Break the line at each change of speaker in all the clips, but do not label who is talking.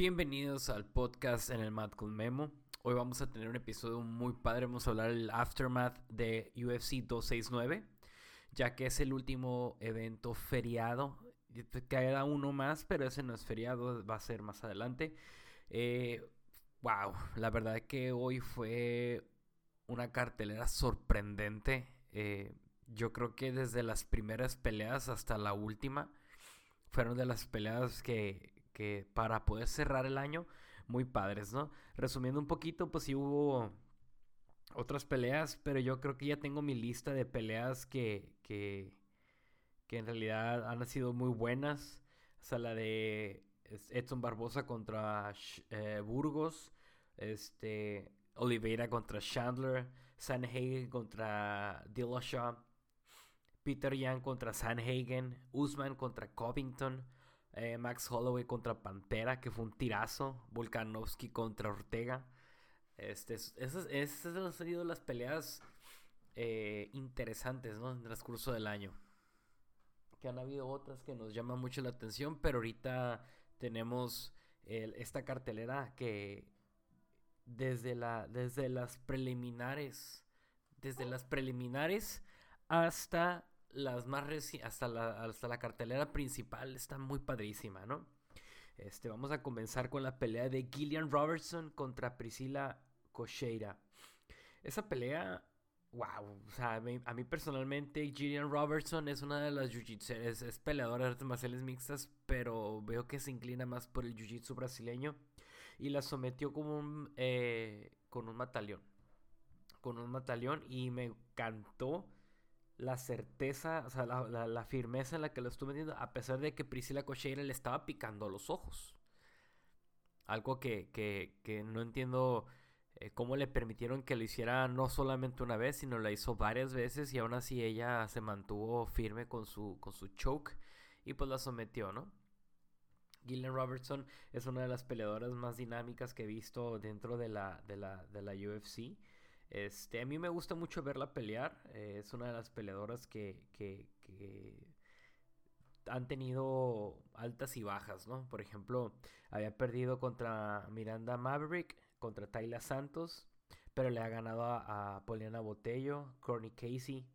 Bienvenidos al podcast en el Mad con Memo. Hoy vamos a tener un episodio muy padre. Vamos a hablar del aftermath de UFC 269, ya que es el último evento feriado. Queda uno más, pero ese no es feriado, va a ser más adelante. Eh, wow, la verdad es que hoy fue una cartelera sorprendente. Eh, yo creo que desde las primeras peleas hasta la última fueron de las peleas que, para poder cerrar el año, muy padres, ¿no? Resumiendo un poquito, pues sí hubo otras peleas, pero yo creo que ya tengo mi lista de peleas que, que, que en realidad han sido muy buenas. O sea, la de Edson Barbosa contra eh, Burgos, este, Oliveira contra Chandler, Sanhagen contra Dillashaw, Peter Young contra Sanhagen, Usman contra Covington, eh, Max Holloway contra Pantera, que fue un tirazo. Volkanovski contra Ortega. Este, esas, esas han sido las peleas eh, interesantes ¿no? en el transcurso del año. Que han habido otras que nos llaman mucho la atención, pero ahorita tenemos esta cartelera que desde, la, desde las preliminares, desde las preliminares hasta las más hasta la, hasta la cartelera principal está muy padrísima, ¿no? Este, vamos a comenzar con la pelea de Gillian Robertson contra Priscila Cocheira. Esa pelea, wow, a mí, personalmente Gillian Robertson es una de las jiu-jitsu, es, peleadora de artes marciales mixtas, pero veo que se inclina más por el jiu-jitsu brasileño y la sometió como un, eh, con un mataleón, con un mataleón y me encantó la certeza, o sea, la, firmeza en la que lo estuve metiendo, a pesar de que Priscila Cocheira le estaba picando los ojos. Algo que, no entiendo eh, cómo le permitieron que lo hiciera no solamente una vez, sino la hizo varias veces y aún así ella se mantuvo firme con su, con su choke y pues la sometió, ¿no? Gillian Robertson es una de las peleadoras más dinámicas que he visto dentro de la, de la, de la UFC. Este, a mí me gusta mucho verla pelear. Eh, es una de las peleadoras que, que, han tenido altas y bajas, ¿no? Por ejemplo, había perdido contra Miranda Maverick, contra Tayla Santos, pero le ha ganado a, Poliana Botello, Corny Casey.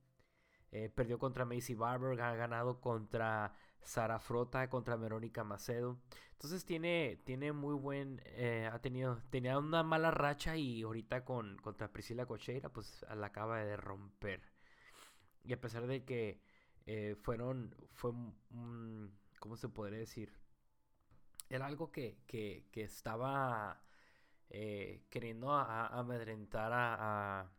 Eh, perdió contra Macy Barber, ha ganado contra Sara Frota contra Verónica Macedo. Entonces tiene, tiene muy buen, eh, ha tenido, tenía una mala racha y ahorita con, contra Priscila Cocheira pues la acaba de romper. Y a pesar de que eh, fueron, fue ¿cómo se podría decir? Era algo que, que, que estaba eh, queriendo amedrentar a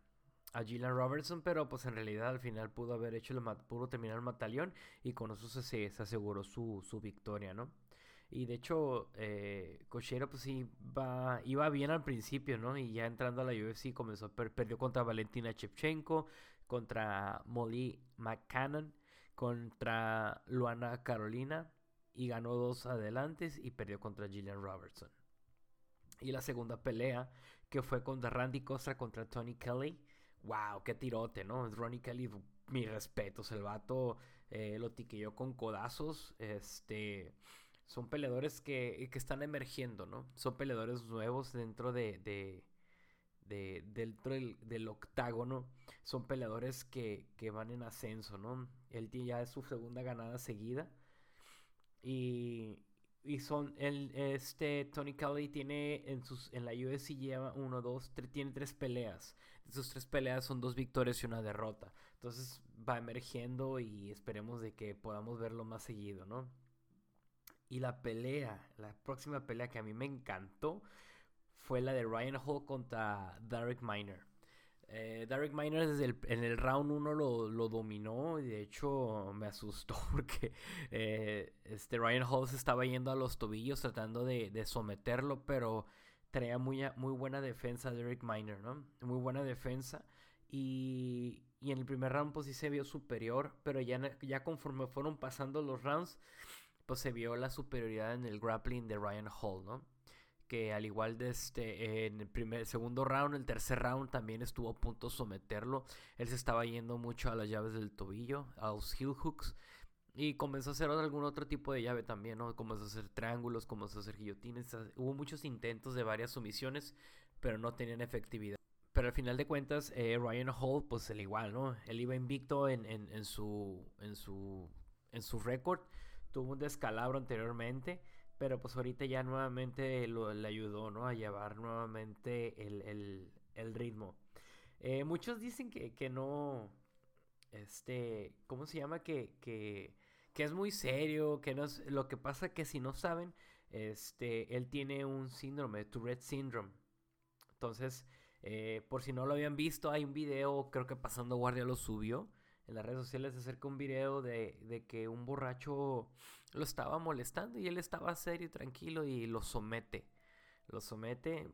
Gillian Robertson, pero pues en realidad al final pudo haber hecho el pudo terminar el mataleón y con eso se, se aseguró su, su, victoria, ¿no? Y de hecho, eh, Cochera pues va, iba bien al principio, ¿no? Y ya entrando a la UFC comenzó, perdió contra Valentina Shevchenko, contra Molly McCannon, contra Luana Carolina y ganó dos adelantes y perdió contra Gillian Robertson. Y la segunda pelea, que fue contra Randy Costa contra Tony Kelly, wow, qué tirote, ¿no? Ronnie Kelly, mi respeto, el vato eh, lo tiqueó con codazos, este... Son peleadores que, que, están emergiendo, ¿no? Son peleadores nuevos dentro de, de, de dentro del, octágono. Son peleadores que, que, van en ascenso, ¿no? Él ya es su segunda ganada seguida. Y, y son el este Tony Kelly tiene en sus en la UFC lleva uno dos tres, tiene tres peleas. Sus tres peleas son dos victorias y una derrota. Entonces va emergiendo y esperemos de que podamos verlo más seguido no y la pelea la próxima pelea que a mí me encantó fue la de Ryan Hall contra Derek Miner eh, Derek Miner desde el, en el round 1 lo, dominó y de hecho me asustó porque eh, este Ryan Hall se estaba yendo a los tobillos tratando de, someterlo, pero traía muy, muy buena defensa Derek Miner, ¿no? Muy buena defensa y, y, en el primer round pues sí se vio superior, pero ya, ya conforme fueron pasando los rounds pues se vio la superioridad en el grappling de Ryan Hall, ¿no? Que al igual de este en el primer segundo round, el tercer round también estuvo a punto de someterlo. Él se estaba yendo mucho a las llaves del tobillo, a los heel hooks. Y comenzó a hacer algún otro tipo de llave también, ¿no? Comenzó a hacer triángulos, comenzó a hacer guillotines. Hubo muchos intentos de varias sumisiones, pero no tenían efectividad. Pero al final de cuentas, eh, Ryan Hall, pues el igual, ¿no? Él iba invicto en, en, su, en su, en su récord. Tuvo un descalabro anteriormente, pero pues ahorita ya nuevamente lo, le ayudó, ¿no? A llevar nuevamente el, el, el ritmo. Eh, muchos dicen que, que no, este, ¿cómo se llama? Que, que, que es muy serio, que no es, lo que pasa que si no saben, este, él tiene un síndrome, Tourette Syndrome. Entonces, eh, por si no lo habían visto, hay un video, creo que Pasando Guardia lo subió en las redes sociales acerca un video de, de, que un borracho lo estaba molestando y él estaba serio y tranquilo y lo somete. Lo somete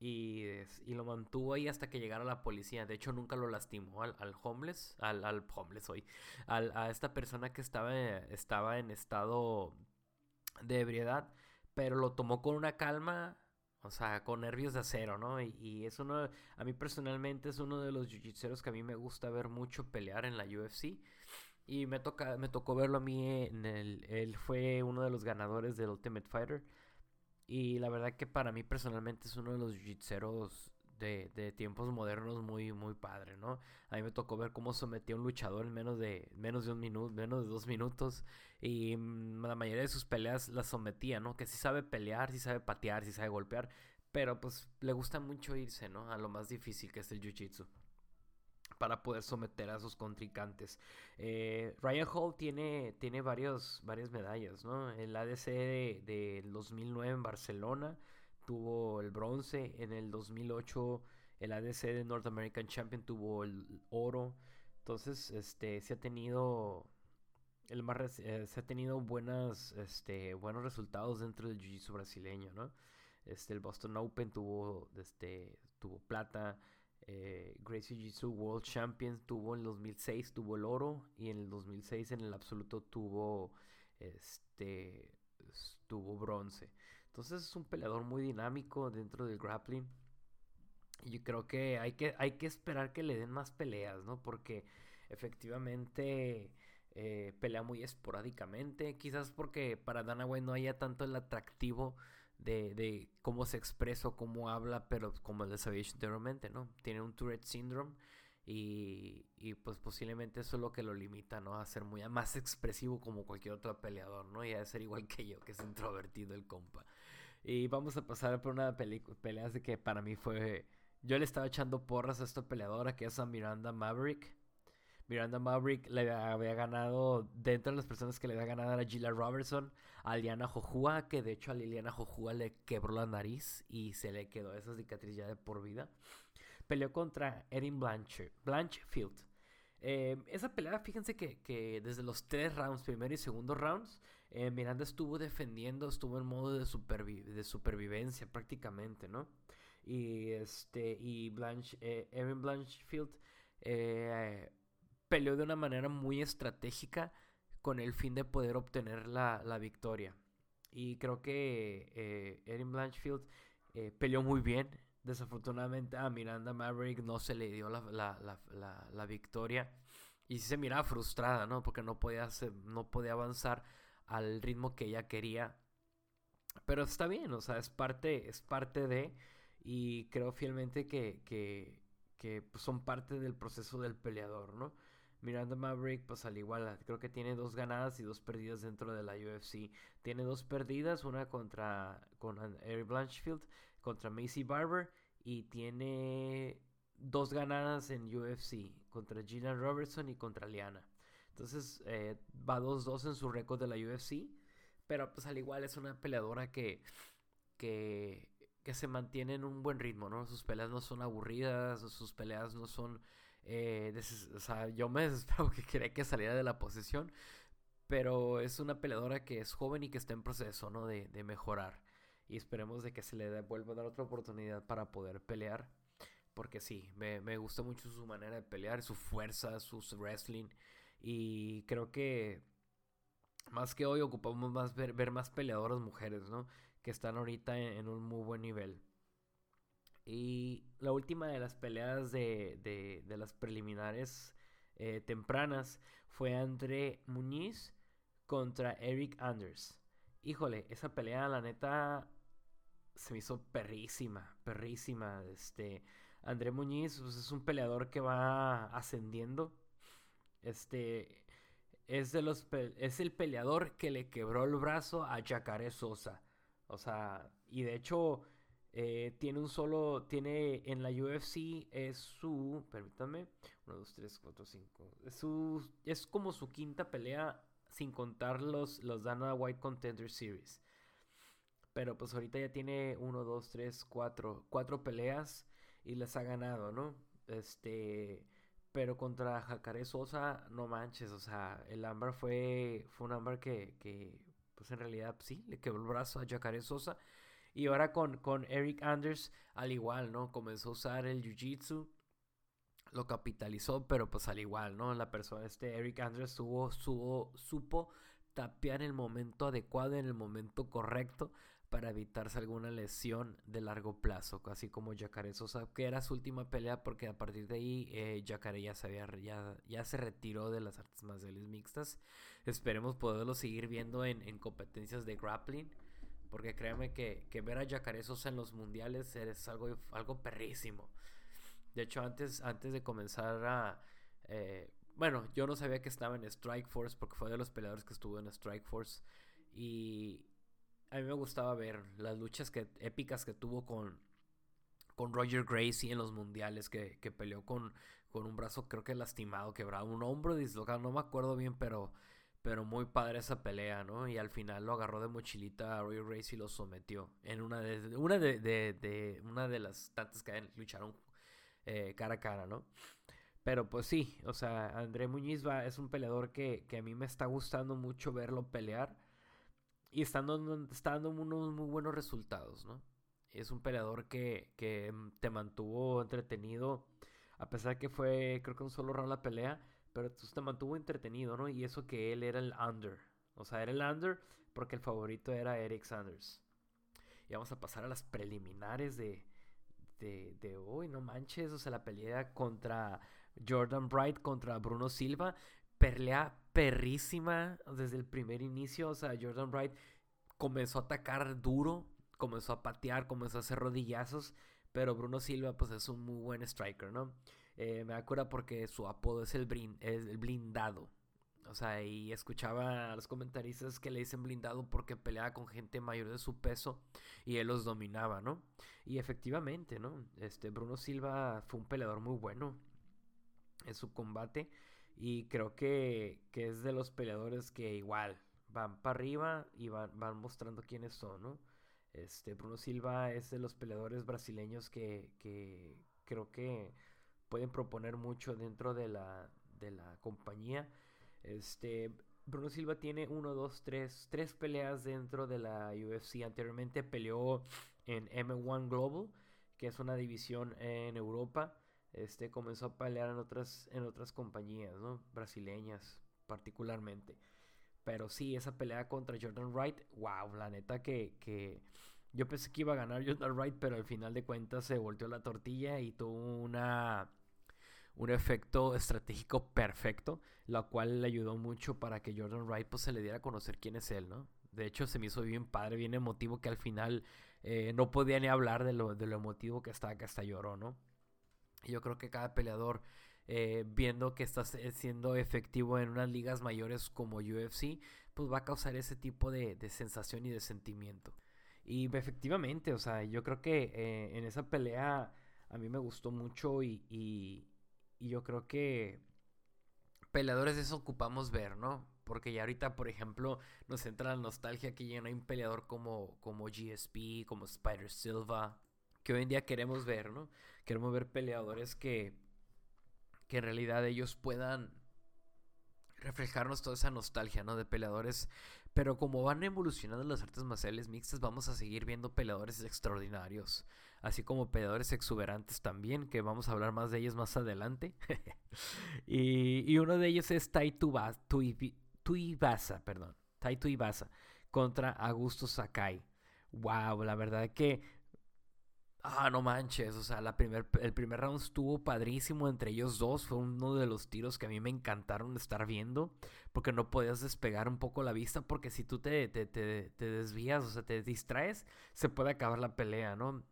y, y, lo mantuvo ahí hasta que llegara la policía. De hecho, nunca lo lastimó al, al homeless, al, al homeless hoy, a esta persona que estaba, estaba en estado de ebriedad, pero lo tomó con una calma, o sea, con nervios de acero, ¿no? Y, y es uno, a mí personalmente es uno de los jiu-jitseros que a mí me gusta ver mucho pelear en la UFC. Y me, toca, me tocó verlo a mí en el, él fue uno de los ganadores del Ultimate Fighter. Y la verdad que para mí personalmente es uno de los jiu de, de, tiempos modernos muy, muy padre, ¿no? A mí me tocó ver cómo sometía a un luchador en menos de, menos de un minuto, menos de dos minutos. Y mm, la mayoría de sus peleas las sometía, ¿no? Que sí sabe pelear, sí sabe patear, sí sabe golpear. Pero pues le gusta mucho irse, ¿no? A lo más difícil que es el jiu-jitsu para poder someter a sus contrincantes. Eh, Ryan Hall tiene, tiene varios, varias medallas, ¿no? El ADC del de, 2009 en Barcelona tuvo el bronce, en el 2008 el ADC de North American Champion tuvo el oro. Entonces, este, se ha tenido el más eh, se ha tenido buenas, este, buenos resultados dentro del jiu-jitsu brasileño, ¿no? Este, el Boston Open tuvo, este, tuvo plata. Eh, Gracie Jiu-Jitsu World Champion tuvo en el 2006 tuvo el oro y en el 2006 en el absoluto tuvo este tuvo bronce. Entonces es un peleador muy dinámico dentro del grappling. Y yo creo que hay que hay que esperar que le den más peleas, ¿no? Porque efectivamente eh, pelea muy esporádicamente. Quizás porque para Dana White no haya tanto el atractivo de, de cómo se expresa o cómo habla, pero como les había dicho anteriormente, ¿no? Tiene un Tourette Syndrome y, y, pues posiblemente eso es lo que lo limita, ¿no? A ser muy más expresivo como cualquier otro peleador, ¿no? Y a ser igual que yo, que es introvertido el compa. Y vamos a pasar por una pelea de que para mí fue... Yo le estaba echando porras a esta peleadora que es a Miranda Maverick. Miranda Maverick le había ganado, dentro de las personas que le había ganado a Gila Robertson, a Liliana Jojua, que de hecho a Liliana Jojua le quebró la nariz y se le quedó esa cicatriz ya de por vida. Peleó contra Erin Blanchard, Blanchfield. Eh, esa pelea, fíjense que, desde los tres rounds, primero y segundo rounds, eh, Miranda estuvo defendiendo, estuvo en modo de, supervivencia prácticamente, ¿no? Y este, y Blanche, eh, Erin Blanchfield eh, peleó de una manera muy estratégica con el fin de poder obtener la, victoria. Y creo que eh, Erin Blanchfield peleó muy bien. Desafortunadamente a Miranda Maverick no se le dio la, victoria. Y se miraba frustrada, ¿no? Porque no podía, no podía avanzar al ritmo que ella quería. Pero está bien, o sea, es parte, es parte de... Y creo fielmente que, que, que pues, son parte del proceso del peleador, ¿no? Miranda Maverick, pues al igual, creo que tiene dos ganadas y dos perdidas dentro de la UFC. Tiene dos perdidas, una contra con Eric Blanchfield, contra Macy Barber, y tiene dos ganadas en UFC, contra Gina Robertson y contra Liana. Entonces eh, va 2-2 en su récord de la UFC, pero pues al igual es una peleadora que, que, que se mantiene en un buen ritmo, ¿no? Sus peleas no son aburridas, sus peleas no son eh, o sea, yo me desespero que quería que saliera de la posición. Pero es una peleadora que es joven y que está en proceso, ¿no? De, de mejorar. Y esperemos de que se le vuelva a dar otra oportunidad para poder pelear. Porque sí, me, me gusta mucho su manera de pelear, su fuerza, su wrestling. Y creo que más que hoy ocupamos más ver, ver más peleadoras mujeres, ¿no? Que están ahorita en un muy buen nivel. Y la última de las peleas de, de, las preliminares eh, tempranas fue André Muñiz contra Eric Anders. Híjole, esa pelea, la neta, se me hizo perrísima, perrísima. Este, André Muñiz pues, es un peleador que va ascendiendo. Este, es de los es el peleador que le quebró el brazo a Jacare Sosa. O sea, y de hecho eh, tiene un solo, tiene en la UFC es su, permítame, 1, 2, 3, 4, 5, es, su, es como su quinta pelea sin contar los, los Dana White Contender Series. Pero pues ahorita ya tiene 1, 2, 3, 4, 4 peleas y les ha ganado, ¿no? Este, pero contra Jacare Sosa, no manches, o sea, el Amber fue, fue un Amber que, que pues en realidad sí, le quebró el brazo a Jacare Sosa. Y ahora con, con Eric Anders, al igual, ¿no? Comenzó a usar el Jiu-Jitsu, lo capitalizó, pero pues al igual, ¿no? La persona, este Eric Anders, supo, supo tapear el momento adecuado, en el momento correcto, para evitarse alguna lesión de largo plazo, así como Jacare Sosa, que era su última pelea porque a partir de ahí eh, ya se, había, ya, ya, se retiró de las artes marciales mixtas. Esperemos poderlo seguir viendo en, en competencias de grappling, porque créanme que, que, ver a Jacare Sosa en los mundiales es algo, algo perrísimo. De hecho, antes, antes de comenzar a... Eh, bueno, yo no sabía que estaba en Strike Force porque fue de los peleadores que estuvo en Strike Force. Y, a mí me gustaba ver las luchas que, épicas que tuvo con, con Roger Gracie en los mundiales, que, que peleó con, con un brazo creo que lastimado, quebrado, un hombro dislocado, no me acuerdo bien, pero, pero muy padre esa pelea, ¿no? Y al final lo agarró de mochilita a Roger Gracie y lo sometió en una de, una de, de, una de las tantas que lucharon eh, cara a cara, ¿no? Pero pues sí, o sea, André Muñiz va, es un peleador que, que a mí me está gustando mucho verlo pelear y está dando, unos muy buenos resultados, ¿no? Es un peleador que, que mm, te mantuvo entretenido, a pesar que fue, creo que un solo round la pelea, pero te mantuvo entretenido, ¿no? Y eso que él era el under. O sea, era el under porque el favorito era Eric Sanders. Y vamos a pasar a las preliminares de, de, de hoy, no manches, o sea, la pelea contra Jordan Bright contra Bruno Silva pelea perrísima desde el primer inicio. O sea, Jordan Wright comenzó a atacar duro, comenzó a patear, comenzó a hacer rodillazos. Pero Bruno Silva, pues es un muy buen striker, ¿no? Eh, me acuerdo porque su apodo es el, el blindado. O sea, y escuchaba a los comentaristas que le dicen blindado porque peleaba con gente mayor de su peso y él los dominaba, ¿no? Y efectivamente, ¿no? Este Bruno Silva fue un peleador muy bueno en su combate. Y creo que, es de los peleadores que igual van para arriba y van, van mostrando quiénes son, ¿no? Este, Bruno Silva es de los peleadores brasileños que, creo que pueden proponer mucho dentro de la, de la compañía. Este, Bruno Silva tiene uno, dos, tres, tres peleas dentro de la UFC. Anteriormente peleó en M1 Global, que es una división en Europa este, comenzó a pelear en otras, en otras compañías, ¿no? Brasileñas particularmente. Pero sí, esa pelea contra Jordan Wright, wow, la neta que, que yo pensé que iba a ganar Jordan Wright, pero al final de cuentas se volteó la tortilla y tuvo una un efecto estratégico perfecto, lo cual le ayudó mucho para que Jordan Wright pues, se le diera a conocer quién es él, ¿no? De hecho, se me hizo bien padre, bien emotivo que al final eh, no podía ni hablar de lo, de lo emotivo que estaba, que hasta lloró, ¿no? Yo creo que cada peleador, eh, viendo que está siendo efectivo en unas ligas mayores como UFC, pues va a causar ese tipo de, sensación y de sentimiento. Y efectivamente, o sea, yo creo que eh, en esa pelea a mí me gustó mucho y, y, yo creo que peleadores de eso ocupamos ver, ¿no? Porque ya ahorita, por ejemplo, nos entra la nostalgia que ya no hay un peleador como, como GSP, como Spider Silva, que hoy en día queremos ver, ¿no? Queremos ver peleadores que, que en realidad ellos puedan reflejarnos toda esa nostalgia, ¿no? De peleadores. Pero como van evolucionando las artes marciales mixtas, vamos a seguir viendo peleadores extraordinarios. Así como peleadores exuberantes también, que vamos a hablar más de ellos más adelante. y, y, uno de ellos es Tai Tuivasa, perdón. Tai Tuivasa contra Augusto Sakai. Wow, la verdad que Ah, no manches, o sea, la primer, el primer round estuvo padrísimo entre ellos dos, fue uno de los tiros que a mí me encantaron estar viendo, porque no podías despegar un poco la vista, porque si tú te, te, te, te desvías, o sea, te distraes, se puede acabar la pelea, ¿no?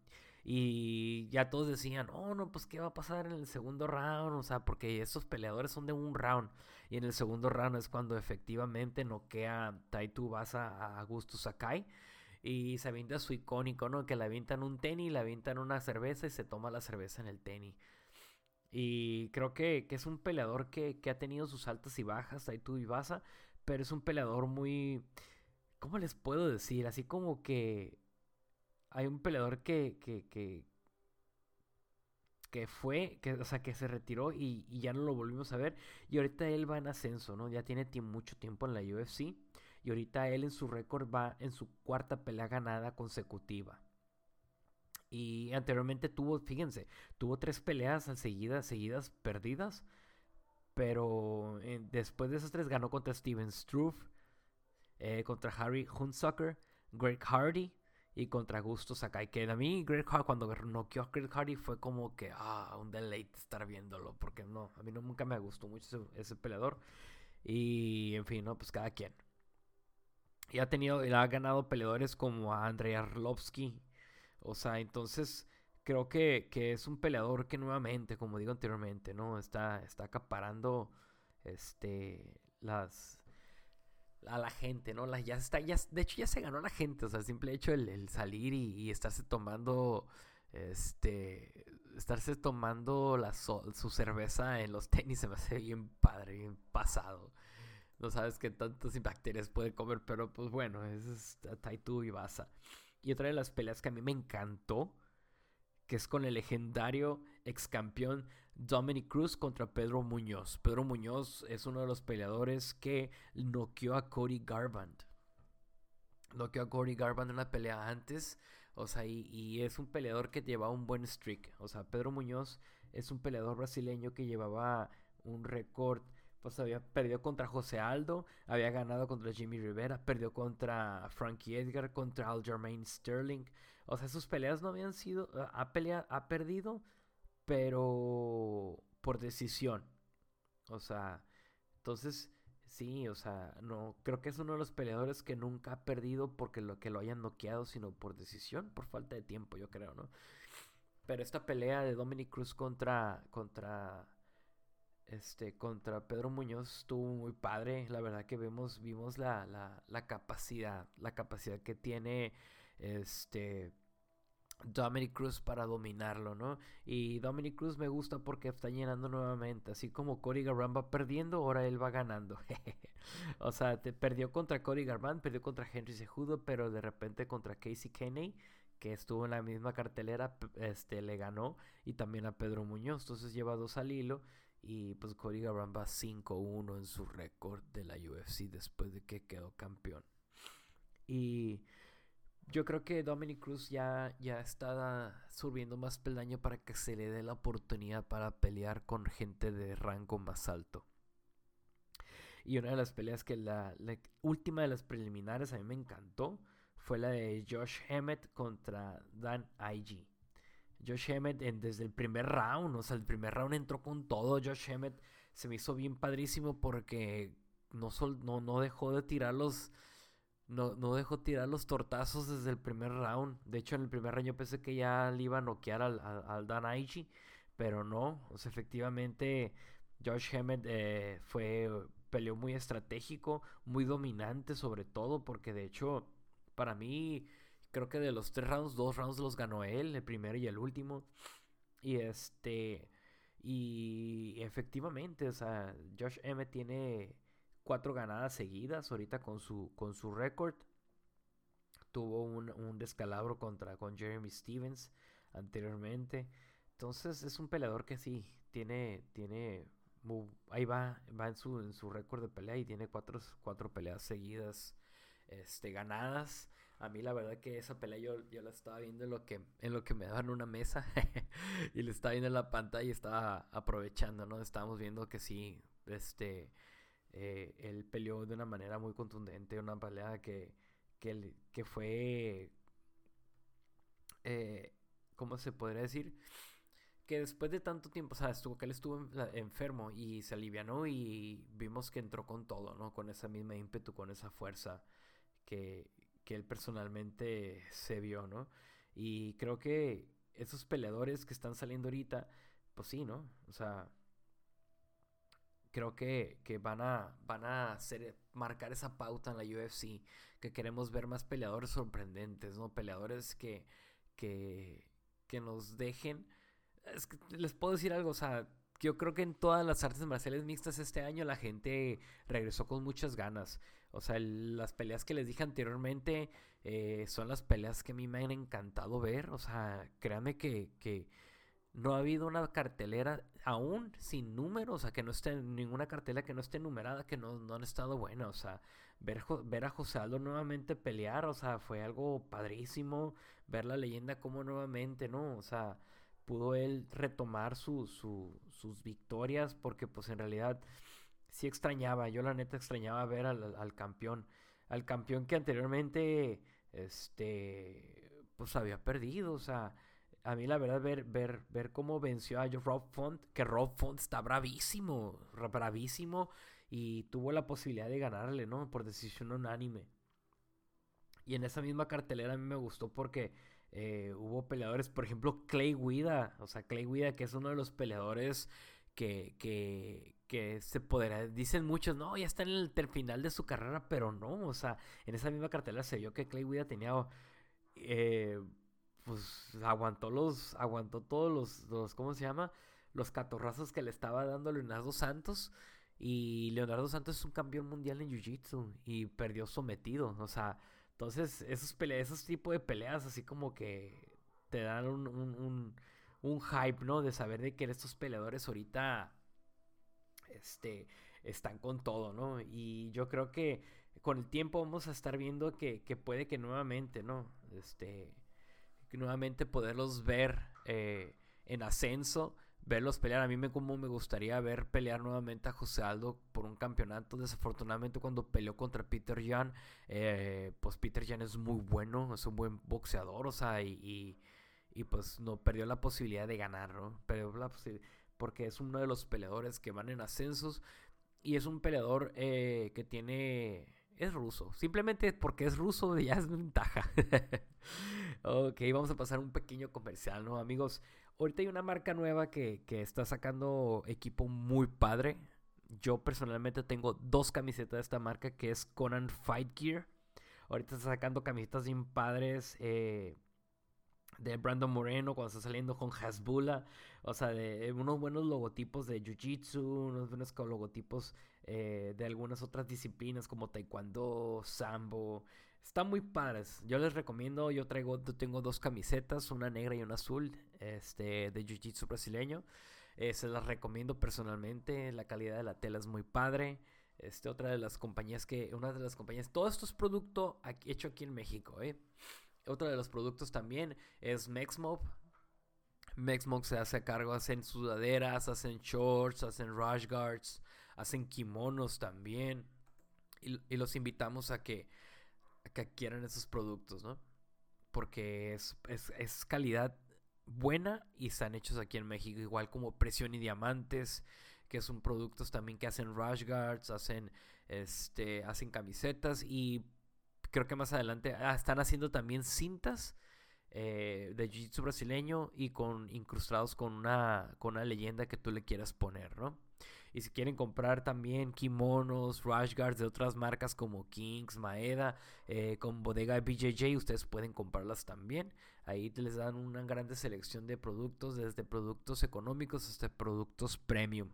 Y ya todos decían, oh, no, pues qué va a pasar en el segundo round, o sea, porque estos peleadores son de un round, y en el segundo round es cuando efectivamente noquea Taitu Basa a Augusto Sakai y se avienta su icónico, ¿no? Que le avientan un tenis, le avientan una cerveza y se toma la cerveza en el tenis. Y creo que, es un peleador que, ha tenido sus altas y bajas, Taito Ibasa, pero es un peleador muy... ¿Cómo les puedo decir? Así como que hay un peleador que, que, que, que fue, que, o sea, que se retiró y, y, ya no lo volvimos a ver. Y ahorita él va en ascenso, ¿no? Ya tiene mucho tiempo en la UFC. Y ahorita él en su récord va en su cuarta pelea ganada consecutiva. Y anteriormente tuvo, fíjense, tuvo tres peleas seguidas, seguidas perdidas. Pero eh, después de esas tres ganó contra Steven Struve, eh, contra Harry Hunsucker, Greg Hardy y contra Gusto Sakai. Que a mí, Greg Hardy, cuando noqueó a Greg Hardy, fue como que, ah, un deleite estar viéndolo. Porque no, a mí no, nunca me gustó mucho ese, ese peleador. Y en fin, no, pues cada quien. Y ha tenido, ha ganado peleadores como a Andrei Arlovsky. O sea, entonces creo que, es un peleador que nuevamente, como digo anteriormente, ¿no? Está, está acaparando este las a la gente, ¿no? La, ya está, ya, de hecho ya se ganó a la gente, o sea, el simple hecho el, salir y, estarse tomando, este, estarse tomando la su cerveza en los tenis se me hace bien padre, bien pasado. No sabes qué tantas bacterias puede comer, pero pues bueno, es Taitu y Basa. Y otra de las peleas que a mí me encantó, que es con el legendario ex campeón Dominic Cruz contra Pedro Muñoz. Pedro Muñoz es uno de los peleadores que noqueó a Cody Garbrandt. Noqueó a Cody Garbrandt en una pelea antes. O sea, y, y, es un peleador que lleva un buen streak. O sea, Pedro Muñoz es un peleador brasileño que llevaba un récord pues había perdido contra José Aldo, había ganado contra Jimmy Rivera, perdió contra Frankie Edgar, contra Aljamain Sterling. O sea, sus peleas no habían sido. Ha, pelea, ha perdido, pero por decisión. O sea, entonces, sí, o sea, no. Creo que es uno de los peleadores que nunca ha perdido porque lo que lo hayan noqueado, sino por decisión, por falta de tiempo, yo creo, ¿no? Pero esta pelea de Dominic Cruz contra. contra este, contra Pedro Muñoz estuvo muy padre. La verdad que vemos, vimos la, la, la capacidad, la capacidad que tiene este Dominic Cruz para dominarlo, ¿no? Y Dominic Cruz me gusta porque está llenando nuevamente. Así como Cody Garbrandt va perdiendo, ahora él va ganando. o sea, te perdió contra Cody Garbrandt, perdió contra Henry Sejudo, pero de repente contra Casey Kenney, que estuvo en la misma cartelera, este, le ganó. Y también a Pedro Muñoz. Entonces lleva dos al hilo. Y pues Cody Garbrandt va 5-1 en su récord de la UFC después de que quedó campeón. Y yo creo que Dominic Cruz ya, ya está subiendo más peldaño para que se le dé la oportunidad para pelear con gente de rango más alto. Y una de las peleas que la, última de las preliminares a mí me encantó fue la de Josh Emmett contra Dan IG. Josh Emmett desde el primer round, o sea, el primer round entró con todo. Josh Emmett se me hizo bien padrísimo porque no, no, no dejó de tirar los. No, no dejó tirar los tortazos desde el primer round. De hecho, en el primer round yo pensé que ya le iba a noquear al, al, Dan Aichi. Pero no. O sea, efectivamente, Josh Emmett eh, fue. peleó muy estratégico, muy dominante sobre todo. Porque de hecho, para mí Creo que de los tres rounds, dos rounds los ganó él, el primero y el último. Y este. Y efectivamente, o sea, Josh M tiene cuatro ganadas seguidas ahorita con su, con su récord. Tuvo un, descalabro contra con Jeremy Stevens anteriormente. Entonces es un peleador que sí, tiene, tiene, ahí va, va en su, en su récord de pelea y tiene cuatro, cuatro peleas seguidas este, ganadas. A mí la verdad que esa pelea yo, yo la estaba viendo en lo que, en lo que me daban una mesa y le estaba viendo en la pantalla y estaba aprovechando, ¿no? Estábamos viendo que sí, este, eh, él peleó de una manera muy contundente, una pelea que, que, que fue, eh, ¿cómo se podría decir? Que después de tanto tiempo, o sea, estuvo, que él estuvo enfermo y se alivianó y vimos que entró con todo, ¿no? Con esa misma ímpetu, con esa fuerza que, que él personalmente se vio, ¿no? Y creo que esos peleadores que están saliendo ahorita, pues sí, ¿no? O sea, creo que, que, van a, van a marcar esa pauta en la UFC, que queremos ver más peleadores sorprendentes, ¿no? Peleadores que, que, que nos dejen... Les puedo decir algo, o sea, yo creo que en todas las artes marciales mixtas este año la gente regresó con muchas ganas. O sea, las peleas que les dije anteriormente eh, son las peleas que a mí me han encantado ver. O sea, créanme que, que no ha habido una cartelera aún sin números, o sea, que no esté ninguna cartela que no esté numerada, que no, no han estado buenas. O sea, ver, ver a José Aldo nuevamente pelear, o sea, fue algo padrísimo. Ver la leyenda como nuevamente, ¿no? O sea, pudo él retomar su, sus victorias porque pues en realidad sí extrañaba, yo la neta extrañaba ver al, al campeón, al campeón que anteriormente, este, pues había perdido, o sea, a mí la verdad ver, ver, ver cómo venció a Rob Font, que Rob Font está bravísimo, bravísimo y tuvo la posibilidad de ganarle, ¿no? Por decisión unánime. Y en esa misma cartelera a mí me gustó porque eh, hubo peleadores, por ejemplo, Clay Guida, o sea, Clay Guida que es uno de los peleadores que, que, que se podrá, dicen muchos, no, ya está en el final de su carrera, pero no, o sea, en esa misma cartelera se vio que Clay Guida tenía... Eh, pues aguantó los, aguantó todos los, los, ¿cómo se llama? Los catorrazos que le estaba dando Leonardo Santos. Y Leonardo Santos es un campeón mundial en Jiu-Jitsu y perdió sometido. O sea, entonces esos, peleas, esos tipos de peleas así como que te dan un, un, un, hype, ¿no? De saber de que estos peleadores ahorita este, están con todo, ¿no? Y yo creo que con el tiempo vamos a estar viendo que, que puede que nuevamente, ¿no? Este nuevamente poderlos ver eh, en ascenso, verlos pelear. A mí me como me gustaría ver pelear nuevamente a José Aldo por un campeonato. Desafortunadamente cuando peleó contra Peter Jan, eh, pues Peter Jan es muy bueno, es un buen boxeador, o sea, y, y, pues no perdió la posibilidad de ganar, ¿no? Perdió la porque es uno de los peleadores que van en ascensos y es un peleador eh, que tiene es ruso. Simplemente porque es ruso ya es ventaja. ok, vamos a pasar un pequeño comercial, ¿no, amigos? Ahorita hay una marca nueva que, está sacando equipo muy padre. Yo personalmente tengo dos camisetas de esta marca que es Conan Fight Gear. Ahorita está sacando camisetas bien padres. Eh, de Brandon Moreno cuando está saliendo con Hasbula. O sea, de unos buenos logotipos de Jiu-Jitsu, unos buenos logotipos eh, de algunas otras disciplinas como Taekwondo, Sambo. Están muy padres. Yo les recomiendo, yo traigo, tengo dos camisetas, una negra y una azul, este, de Jiu-Jitsu brasileño. Eh, se las recomiendo personalmente. La calidad de la tela es muy padre. Este, otra de las compañías que, una de las compañías, todo esto es producto hecho aquí en México, ¿eh? Otro de los productos también es Mexmob. Mexmob se hace cargo, hacen sudaderas, hacen shorts, hacen rash guards, hacen kimonos también. Y, los invitamos a que, a que adquieran esos productos, ¿no? Porque es, es, calidad buena y están hechos aquí en México, igual como Presión y Diamantes, que son productos también que hacen rash guards, hacen, este, hacen camisetas y creo que más adelante ah, están haciendo también cintas eh, de jiu-jitsu brasileño y con incrustados con una, con una leyenda que tú le quieras poner, ¿no? Y si quieren comprar también kimonos, rash guards de otras marcas como Kings, Maeda, eh, con bodega BJJ, ustedes pueden comprarlas también. Ahí les dan una grande selección de productos, desde productos económicos hasta productos premium.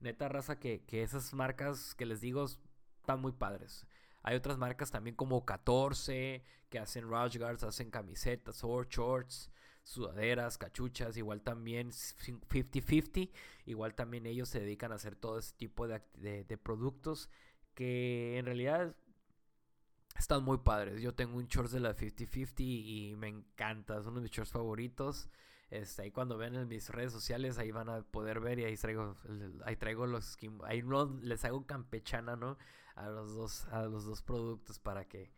Neta raza que, que esas marcas que les digo están muy padres. Hay otras marcas también como 14 que hacen rush guards, hacen camisetas, shorts, sudaderas, cachuchas, igual también 50-50, igual también ellos se dedican a hacer todo ese tipo de, productos que en realidad están muy padres. Yo tengo un shorts de la 50-50 y me encanta, es uno de mis shorts favoritos. Este, ahí cuando ven en mis redes sociales, ahí van a poder ver y ahí traigo, ahí traigo los, ahí no les hago campechana, ¿no? A los dos, a los dos productos para que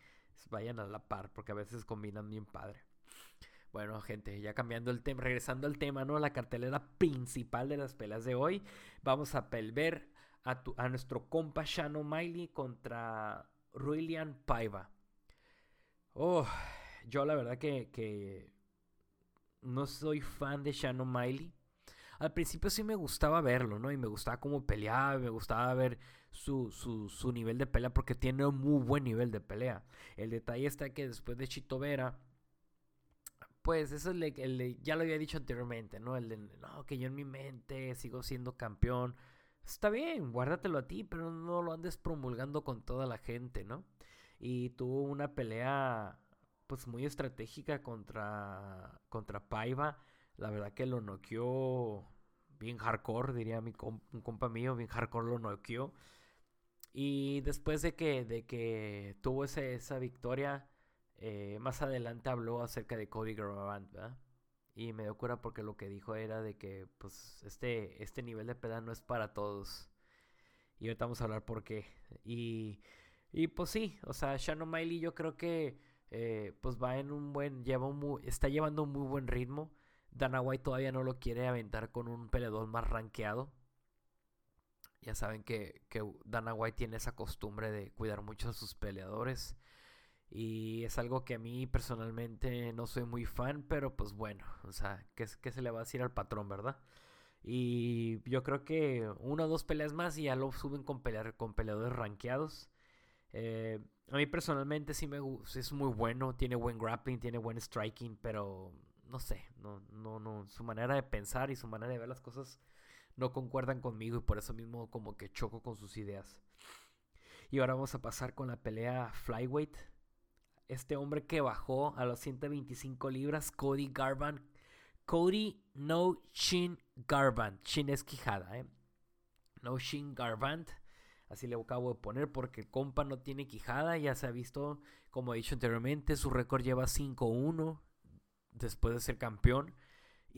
vayan a la par, porque a veces combinan bien padre. Bueno, gente, ya cambiando el tema, regresando al tema, ¿no? La cartelera principal de las peleas de hoy. Vamos a ver a, a nuestro compa Shano Miley contra Ruilian Paiva. Oh, yo la verdad que, que no soy fan de Shannon Miley. Al principio sí me gustaba verlo, ¿no? Y me gustaba cómo peleaba, me gustaba ver su, su, nivel de pelea porque tiene un muy buen nivel de pelea. El detalle está que después de Chito Vera, pues eso es el, ya lo había dicho anteriormente, ¿no? El de, no, que yo en mi mente sigo siendo campeón. Está bien, guárdatelo a ti, pero no lo andes promulgando con toda la gente, ¿no? Y tuvo una pelea pues muy estratégica contra, contra Paiva. La verdad que lo noqueó bien hardcore, diría mi un compa mío, bien hardcore lo noqueó. Y después de que, de que tuvo esa victoria, eh, más adelante habló acerca de Cody Garbrandt, ¿verdad? Y me dio cura porque lo que dijo era de que pues este, este nivel de pedal no es para todos. Y ahorita vamos a hablar por qué. Y, y pues sí, o sea, Shannon Miley yo creo que eh, pues va en un buen, lleva está llevando un muy buen ritmo. Dana White todavía no lo quiere aventar con un peleador más rankeado. Ya saben que, que Dana White tiene esa costumbre de cuidar mucho a sus peleadores. Y es algo que a mí personalmente no soy muy fan, pero pues bueno, o sea, ¿qué, qué se le va a decir al patrón, verdad? Y yo creo que una o dos peleas más y ya lo suben con, pelear, con peleadores rankeados. Eh, a mí personalmente sí me es muy bueno, tiene buen grappling, tiene buen striking, pero no sé, no, no, no, su manera de pensar y su manera de ver las cosas no concuerdan conmigo y por eso mismo como que choco con sus ideas. Y ahora vamos a pasar con la pelea flyweight. Este hombre que bajó a los 125 libras, Cody Garbrandt. Cody No Shin Garbrandt. Shin es quijada, ¿eh? No Shin Garbrandt Así le acabo de poner porque el compa no tiene quijada. Ya se ha visto, como he dicho anteriormente, su récord lleva 5-1 después de ser campeón.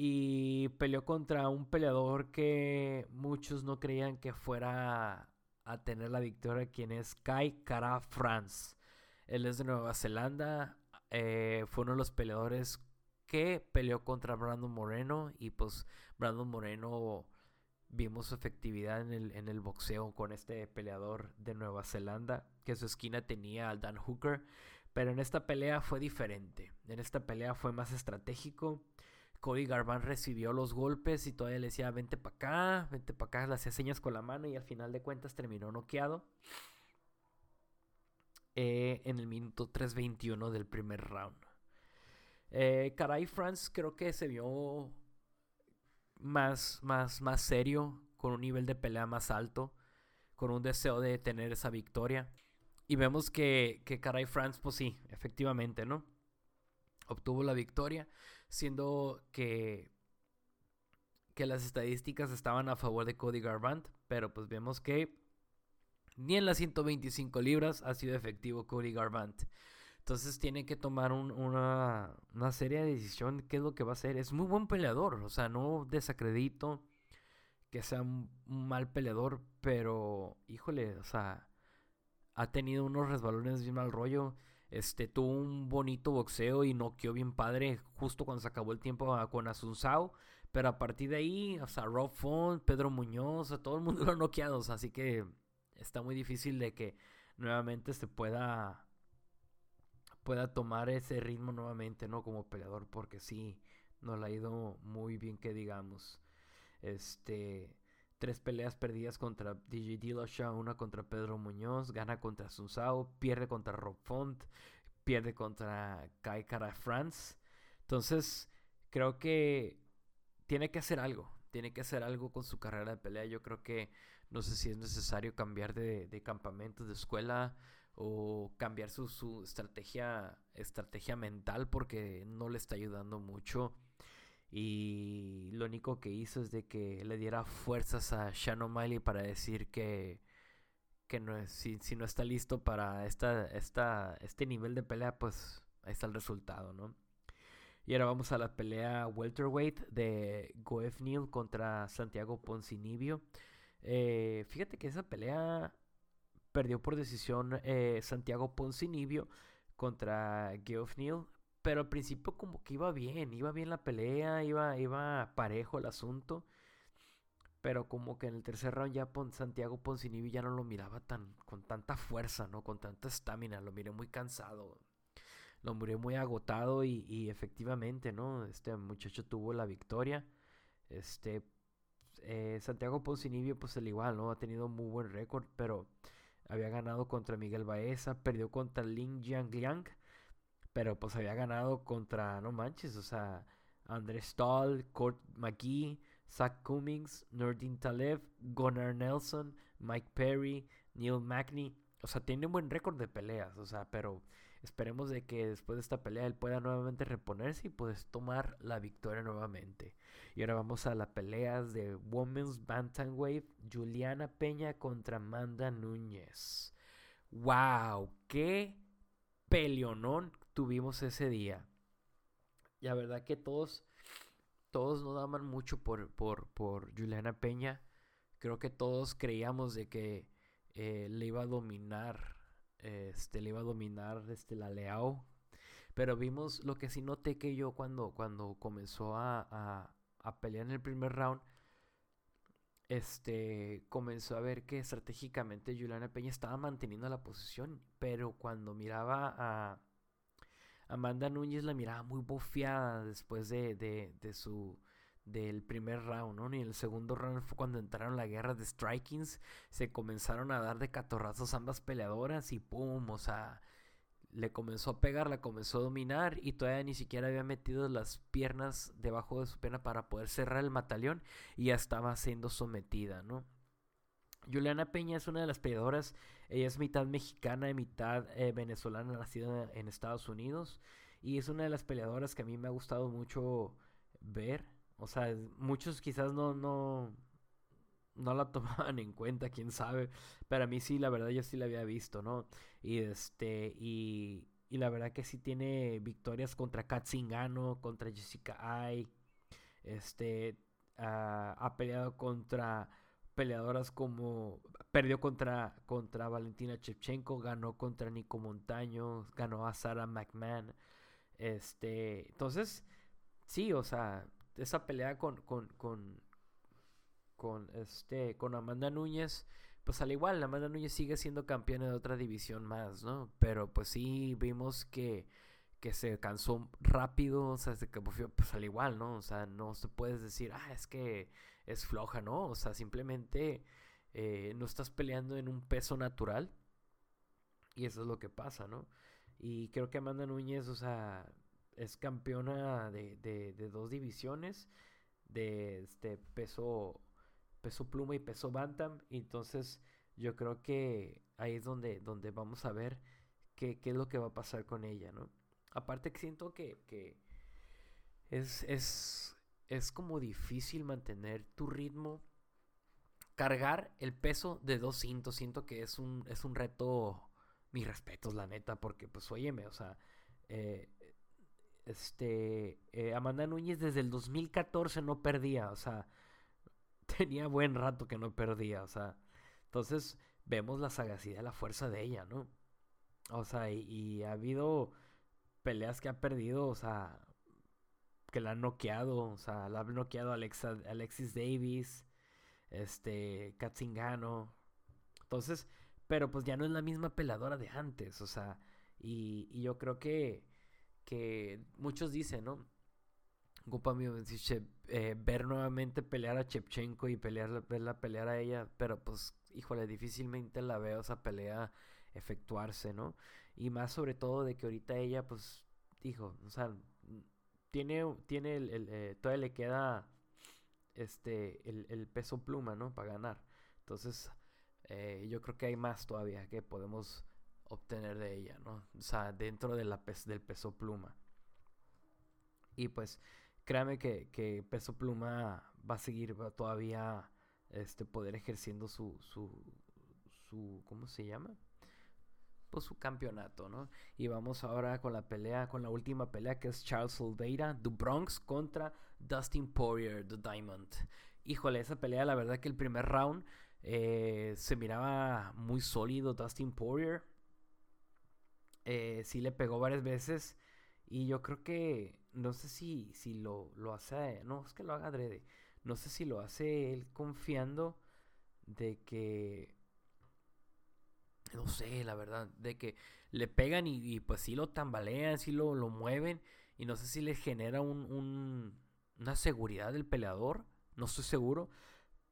Y peleó contra un peleador que muchos no creían que fuera a tener la victoria, quien es Kai Kara France. Él es de Nueva Zelanda. Eh, fue uno de los peleadores que peleó contra Brandon Moreno. Y pues Brandon Moreno vimos su efectividad en el, en el boxeo con este peleador de Nueva Zelanda, que su esquina tenía al Dan Hooker, pero en esta pelea fue diferente. En esta pelea fue más estratégico. Cody Garbrandt recibió los golpes y todavía le decía, vente para acá, vente para acá, le hacía señas con la mano y al final de cuentas terminó noqueado. Eh, en el minuto 3.21 del primer round. Eh, Caray France creo que se vio más, más, más serio, con un nivel de pelea más alto, con un deseo de tener esa victoria. Y vemos que, que Caray France, pues sí, efectivamente, ¿no? Obtuvo la victoria, siendo que, que las estadísticas estaban a favor de Cody Garbrandt, pero pues vemos que ni en las 125 libras ha sido efectivo Cody Garbrandt. Entonces tiene que tomar una, una seria decisión qué es lo que va a hacer. Es muy buen peleador, o sea, no desacredito que sea un, mal peleador, pero híjole, o sea, ha tenido unos resbalones de mal rollo. Este, tuvo un bonito boxeo y noqueó bien padre justo cuando se acabó el tiempo con Asunsao. Pero a partir de ahí, o sea, Rob Font, Pedro Muñoz, todo el mundo lo ha noqueado. así que está muy difícil de que nuevamente se pueda pueda tomar ese ritmo nuevamente, ¿no? Como peleador, porque sí, no le ha ido muy bien que digamos. Este, tres peleas perdidas contra DJ Dillashaw, una contra Pedro Muñoz, gana contra Sunsao, pierde contra Rob Font, pierde contra Kai Cara France. Entonces, creo que tiene que hacer algo, tiene que hacer algo con su carrera de pelea. Yo creo que no sé si es necesario cambiar de, de campamento, de escuela, o cambiar su, su estrategia, estrategia mental porque no le está ayudando mucho. Y lo único que hizo es de que le diera fuerzas a Shannon Miley para decir que, que no, si, si no está listo para esta, esta, este nivel de pelea, pues ahí está el resultado, ¿no? Y ahora vamos a la pelea welterweight de Goef Neal contra Santiago Poncinibio. Eh, fíjate que esa pelea perdió por decisión eh, Santiago Poncinibio contra Geoff Neal. Pero al principio como que iba bien, iba bien la pelea, iba, iba parejo el asunto. Pero como que en el tercer round ya Santiago Ponzinibbio ya no lo miraba tan con tanta fuerza, ¿no? Con tanta estamina, lo miré muy cansado. Lo miré muy agotado y, efectivamente, ¿no? Este muchacho tuvo la victoria. Este eh, Santiago Ponzinibbio pues al igual, ¿no? Ha tenido muy buen récord, pero había ganado contra Miguel Baeza, perdió contra Lin Jiangliang, pero pues había ganado contra, no manches, o sea, Andrés Stahl, Kurt McGee, Zach Cummings, Nordin Taleb, Gunnar Nelson, Mike Perry, Neil Magny. O sea, tiene un buen récord de peleas, o sea, pero esperemos de que después de esta pelea él pueda nuevamente reponerse y pues tomar la victoria nuevamente. Y ahora vamos a las peleas de Women's Bantamweight, Juliana Peña contra Amanda Núñez. ¡Wow! ¡Qué peleonón tuvimos ese día! La verdad que todos todos no daban mucho por, por, por Juliana Peña. Creo que todos creíamos de que eh, le iba a dominar, este, le iba a dominar este, la Leao. Pero vimos lo que sí noté que yo cuando, cuando comenzó a, a, pelear en el primer round, este, comenzó a ver que estratégicamente Juliana Peña estaba manteniendo la posición, pero cuando miraba a, Amanda Núñez la miraba muy bofeada después de, de, su del primer round, ¿no? Y el segundo round fue cuando entraron la guerra de strikings, se comenzaron a dar de catorrazos ambas peleadoras y pum, o sea, le comenzó a pegar, la comenzó a dominar y todavía ni siquiera había metido las piernas debajo de su pierna para poder cerrar el mataleón y ya estaba siendo sometida, ¿no? Juliana Peña es una de las peleadoras, ella es mitad mexicana y mitad eh, venezolana, nacida en Estados Unidos. Y es una de las peleadoras que a mí me ha gustado mucho ver. O sea, muchos quizás no, no, no la tomaban en cuenta, quién sabe. Pero a mí sí, la verdad, yo sí la había visto, ¿no? Y este, y, y la verdad que sí tiene victorias contra Kat Zingano, contra Jessica Ai. Este, ah, ha peleado contra peleadoras como perdió contra, contra Valentina Chepchenko, ganó contra Nico Montaño, ganó a Sarah McMahon. Este, entonces, sí, o sea, esa pelea con, con, con, con, este, con Amanda Núñez, pues al igual, Amanda Núñez sigue siendo campeona de otra división más, ¿no? Pero pues sí vimos que, que se cansó rápido, o sea, que pues al igual, ¿no? O sea, no se puedes decir, ah, es que es floja, ¿no? O sea, simplemente eh, no estás peleando en un peso natural. Y eso es lo que pasa, ¿no? Y creo que Amanda Núñez, o sea, es campeona de, de, dos divisiones, de este peso, peso pluma y peso bantam. Y entonces yo creo que ahí es donde, donde vamos a ver qué, qué es lo que va a pasar con ella, ¿no? Aparte que siento que, que es, es, es como difícil mantener tu ritmo. Cargar el peso de dos cintos, siento que es un, es un reto, mis respetos, la neta, porque pues óyeme, o sea, eh, este, eh, Amanda Núñez desde el 2014 no perdía, o sea, tenía buen rato que no perdía, o sea, entonces vemos la sagacidad, la fuerza de ella, ¿no? O sea, y, y ha habido peleas que ha perdido, o sea, que la han noqueado, o sea, la han noqueado Alexa, Alexis Davis, este, Katzingano. Entonces, pero pues ya no es la misma peladora de antes, o sea, y, y yo creo que, que muchos dicen, ¿no? Ocupa mío, eh, ver nuevamente pelear a Chepchenko y pelear, verla pelear a ella, pero pues, híjole, difícilmente la veo esa pelea efectuarse, ¿no? Y más sobre todo de que ahorita ella, pues, dijo, o sea, tiene, tiene el, eh, todavía le queda este, el, peso pluma, ¿no? Para ganar. Entonces, eh, yo creo que hay más todavía que podemos obtener de ella, ¿no? O sea, dentro de la del peso pluma. Y pues, créame que, que peso pluma va a seguir todavía este poder ejerciendo su, su, su ¿cómo se llama? Pues, su campeonato, ¿no? Y vamos ahora con la pelea, con la última pelea que es Charles Oliveira, The Bronx contra Dustin Poirier, The Diamond. Híjole, esa pelea, la verdad que el primer round eh, se miraba muy sólido Dustin Poirier. Eh, sí le pegó varias veces Y yo creo que, no sé si, si lo, lo hace, no es que lo haga adrede, no sé si lo hace él confiando de que, no sé, la verdad, de que le pegan y, pues sí lo tambalean, sí lo, lo mueven y no sé si le genera un, una seguridad del peleador, no estoy seguro,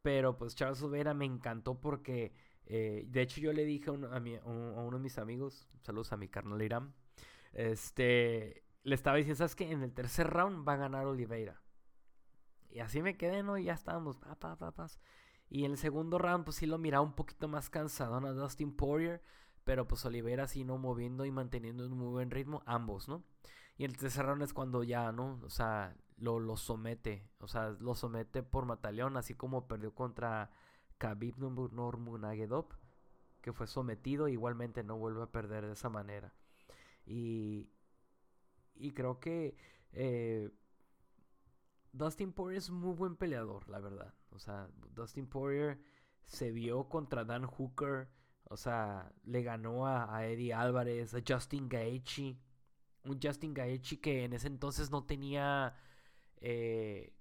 pero pues Charles Oliveira me encantó porque, eh, de hecho yo le dije a, uno de mis amigos, saludos a mi carnal Irán, este, le estaba diciendo, ¿sabes qué? En el tercer round va a ganar Oliveira. Y así me quedé, ¿no? Y ya estábamos, pa, pa, pa, Y en el segundo round, pues sí lo miraba un poquito más cansado, ¿no? Dustin Poirier. Pero pues Oliveira sí, ¿no? Moviendo y manteniendo un muy buen ritmo, ambos, ¿no? Y el tercer round es cuando ya, ¿no? O sea, lo, lo somete. O sea, lo somete por Mataleón, así como perdió contra Khabib Nurmagomedov, que fue sometido. Igualmente no vuelve a perder de esa manera. Y, y creo que eh, Dustin Poirier es muy buen peleador, la verdad. O sea, Dustin Poirier se vio contra Dan Hooker. O sea, le ganó a, Eddie Álvarez, a Justin Gaethje. Un Justin Gaethje que en ese entonces no tenía... Eh,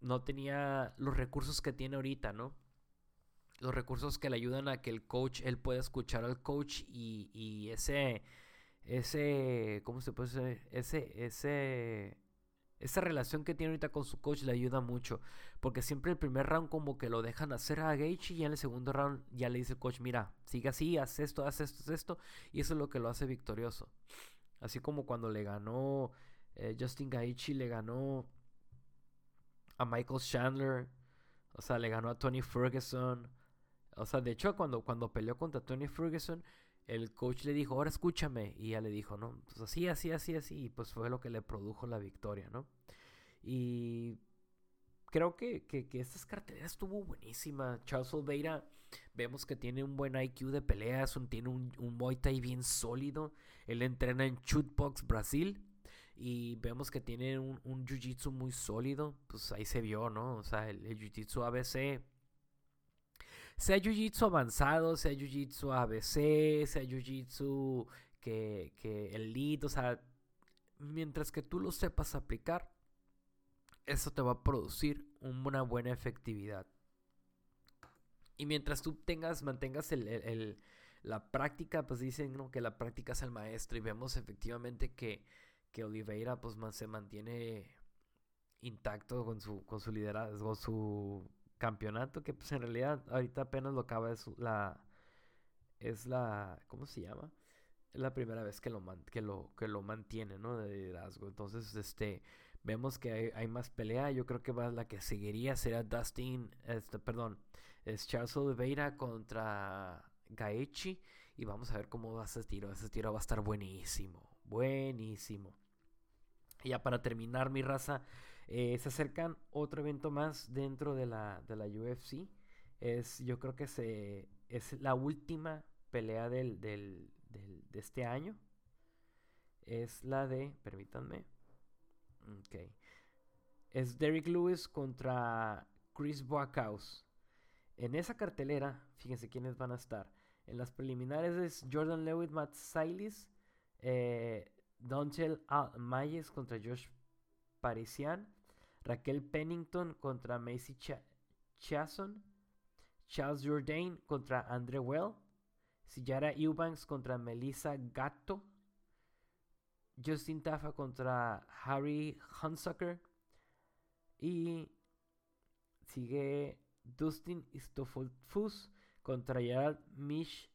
no tenía los recursos que tiene ahorita, ¿no? Los recursos que le ayudan a que el coach, él pueda escuchar al coach y, y ese, ese, ¿cómo se puede decir? Ese, ese esa relación que tiene ahorita con su coach le ayuda mucho. Porque siempre el primer round como que lo dejan hacer a Gaethje y en el segundo round ya le dice el coach, mira, sigue así, haz esto, haz esto, haz esto. Y eso es lo que lo hace victorioso. Así como cuando le ganó eh, Justin Gaethje, le ganó a Michael Chandler. O sea, le ganó a Tony Ferguson. O sea, de hecho, cuando, cuando peleó contra Tony Ferguson, el coach le dijo, ahora escúchame. Y ella le dijo, no, pues así, así, así, así. Y pues fue lo que le produjo la victoria, ¿no? Y creo que, que, que esta cartelera estuvo buenísima. Charles Oliveira, vemos que tiene un buen IQ de peleas, tiene un, un Muay Thai bien sólido. Él entrena en Shootbox Brasil. Y vemos que tiene un, un Jiu-Jitsu muy sólido. Pues ahí se vio, ¿no? O sea, el, el Jiu-Jitsu ABC sea jiu-jitsu avanzado, sea jiu-jitsu ABC, sea jiu-jitsu que, que elite, o sea, mientras que tú lo sepas aplicar, eso te va a producir una buena efectividad. Y mientras tú tengas, mantengas el, la práctica, pues dicen que la práctica es el maestro. Y vemos efectivamente que, que Oliveira pues, se mantiene intacto con su, con su liderazgo, su campeonato que pues en realidad ahorita apenas lo acaba es la es la ¿cómo se llama? La primera vez que lo que lo que lo mantiene, ¿no? De liderazgo. Entonces, este vemos que hay, más pelea. Yo creo que va la que seguiría será Dustin, este, perdón, es Charles Oliveira contra Gaethje y vamos a ver cómo va ese tiro. Ese tiro va a estar buenísimo, buenísimo. Ya para terminar mi raza, eh, se acercan otro evento más dentro de la, de la UFC. Es, yo creo que se, es la última pelea del, del, de este año. Es la de, permítanme. Ok. Es Derrick Lewis contra Chris Buckhouse. En esa cartelera, fíjense quiénes van a estar. En las preliminares es Jordan Lewis, Matt Silis, eh, Donchel Mayes contra Josh Parisian, Raquel Pennington contra Macy Chason, Charles Jourdain contra Andre Well, Sillara Eubanks contra Melissa Gatto, Justin Tafa contra Harry Hunsucker y sigue Dustin Istofulfus contra Gerald Mish.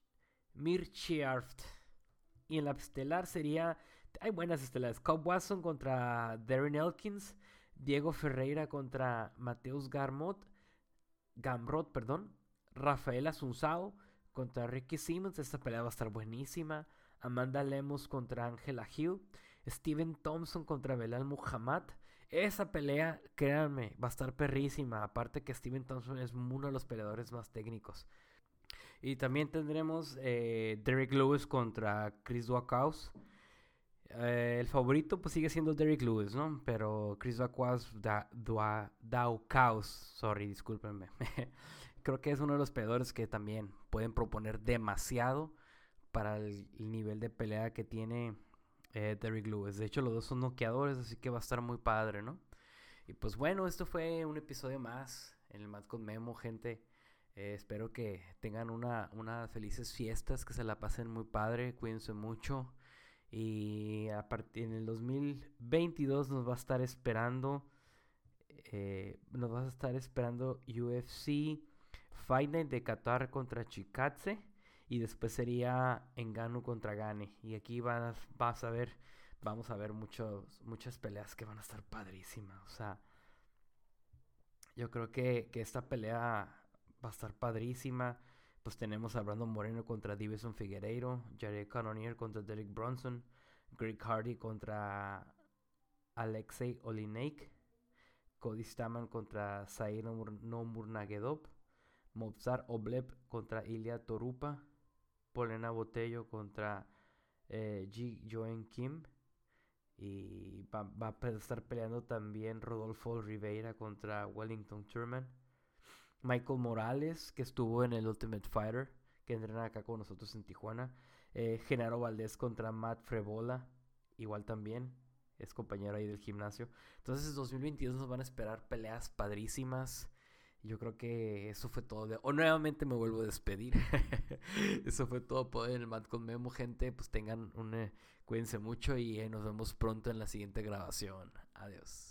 Y en la estelar sería hay buenas estelares. Cobb Watson contra Darren Elkins. Diego Ferreira contra Mateus Garmot. Gamrot, perdón. Rafael Asunzao contra Ricky Simmons. Esta pelea va a estar buenísima. Amanda Lemos contra Angela Hill. Steven Thompson contra Belal Muhammad. Esa pelea, créanme, va a estar perrísima. Aparte que Steven Thompson es uno de los peleadores más técnicos. Y también tendremos eh, Derek Lewis contra Chris Duacaus. Eh, el favorito pues sigue siendo Derrick Lewis, ¿no? Pero Chris Duacaus, da, Daukaus, sorry, discúlpenme. Creo que es uno de los peleadores que también pueden proponer demasiado para el, nivel de pelea que tiene eh, Lewis. De hecho, los dos son noqueadores, así que va a estar muy padre, ¿no? Y pues bueno, esto fue un episodio más en el Mad con Memo, gente. Eh, espero que tengan una, unas felices fiestas, que se la pasen muy padre, cuídense mucho. Y a en el 2022 nos va a estar esperando, eh, nos va a estar esperando UFC Fight Night de Qatar contra Chikatse y después sería Engano contra Gane. Y aquí vas, vas a ver, vamos a ver muchos, muchas peleas que van a estar padrísimas. O sea, yo creo que, que esta pelea va a estar padrísima. Pues tenemos a Brandon Moreno contra Divison Figueiredo, Jared Cannonier contra Derek Bronson, Greg Hardy contra Alexei Olineik, Cody Staman contra Zair Nomurnagedov, Mozart Oblep contra Ilya Torupa, Polena Botello contra eh, Ji Joen Kim. Y va, va, a estar peleando también Rodolfo Rivera contra Wellington Turman. Michael Morales, que estuvo en el Ultimate Fighter, que entrena acá con nosotros en Tijuana. Eh, Genaro Valdés contra Matt Frebola, igual también, es compañero ahí del gimnasio. Entonces, en 2022 nos van a esperar peleas padrísimas. Yo creo que eso fue todo. O nuevamente me vuelvo a despedir. eso fue todo por el Mad con Memo, gente. Pues tengan un... cuídense mucho y nos vemos pronto en la siguiente grabación. Adiós.